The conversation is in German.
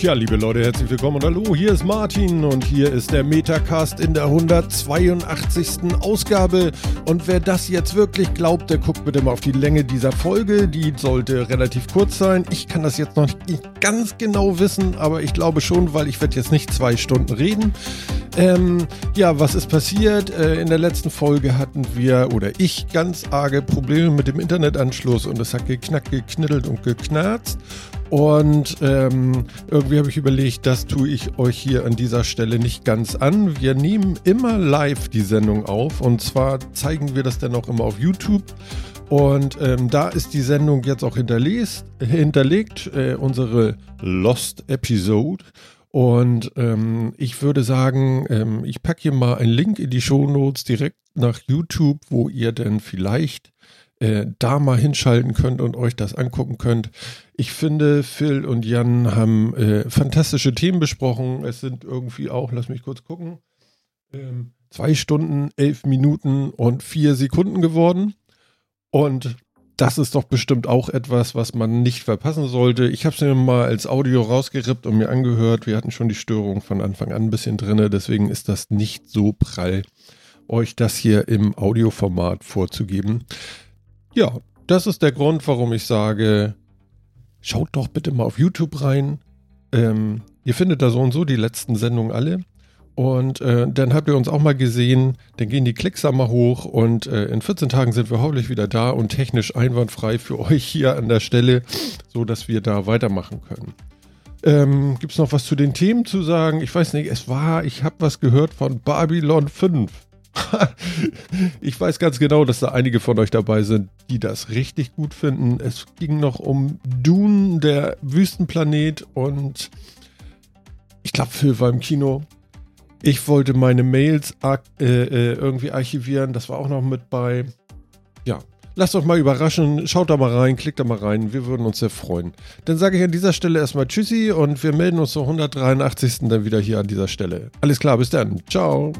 Tja, liebe Leute, herzlich willkommen und hallo, hier ist Martin und hier ist der Metacast in der 182. Ausgabe. Und wer das jetzt wirklich glaubt, der guckt bitte mal auf die Länge dieser Folge. Die sollte relativ kurz sein. Ich kann das jetzt noch nicht ganz genau wissen, aber ich glaube schon, weil ich werde jetzt nicht zwei Stunden reden. Ähm, ja, was ist passiert? Äh, in der letzten Folge hatten wir oder ich ganz arge Probleme mit dem Internetanschluss und es hat geknackt, gekniddelt und geknarzt. Und ähm, irgendwie habe ich überlegt, das tue ich euch hier an dieser Stelle nicht ganz an. Wir nehmen immer live die Sendung auf und zwar zeigen wir das dann auch immer auf YouTube. Und ähm, da ist die Sendung jetzt auch hinterlegt, hinterlegt äh, unsere Lost Episode. Und ähm, ich würde sagen, ähm, ich packe hier mal einen Link in die Show Notes direkt nach YouTube, wo ihr dann vielleicht äh, da mal hinschalten könnt und euch das angucken könnt. Ich finde, Phil und Jan haben äh, fantastische Themen besprochen. Es sind irgendwie auch, lass mich kurz gucken, ähm, zwei Stunden, elf Minuten und vier Sekunden geworden. Und das ist doch bestimmt auch etwas, was man nicht verpassen sollte. Ich habe es mir mal als Audio rausgerippt und mir angehört. Wir hatten schon die Störung von Anfang an ein bisschen drin, deswegen ist das nicht so prall, euch das hier im Audioformat vorzugeben. Ja, das ist der Grund, warum ich sage, schaut doch bitte mal auf YouTube rein. Ähm, ihr findet da so und so die letzten Sendungen alle. Und äh, dann habt ihr uns auch mal gesehen, dann gehen die Klicks mal hoch und äh, in 14 Tagen sind wir hoffentlich wieder da und technisch einwandfrei für euch hier an der Stelle, so dass wir da weitermachen können. Ähm, Gibt es noch was zu den Themen zu sagen? Ich weiß nicht, es war, ich habe was gehört von Babylon 5. ich weiß ganz genau, dass da einige von euch dabei sind, die das richtig gut finden. Es ging noch um Dune, der Wüstenplanet und ich glaube, Phil war im Kino. Ich wollte meine Mails äh, äh, irgendwie archivieren, das war auch noch mit bei. Ja, lasst euch mal überraschen, schaut da mal rein, klickt da mal rein, wir würden uns sehr freuen. Dann sage ich an dieser Stelle erstmal Tschüssi und wir melden uns zur 183. dann wieder hier an dieser Stelle. Alles klar, bis dann. Ciao.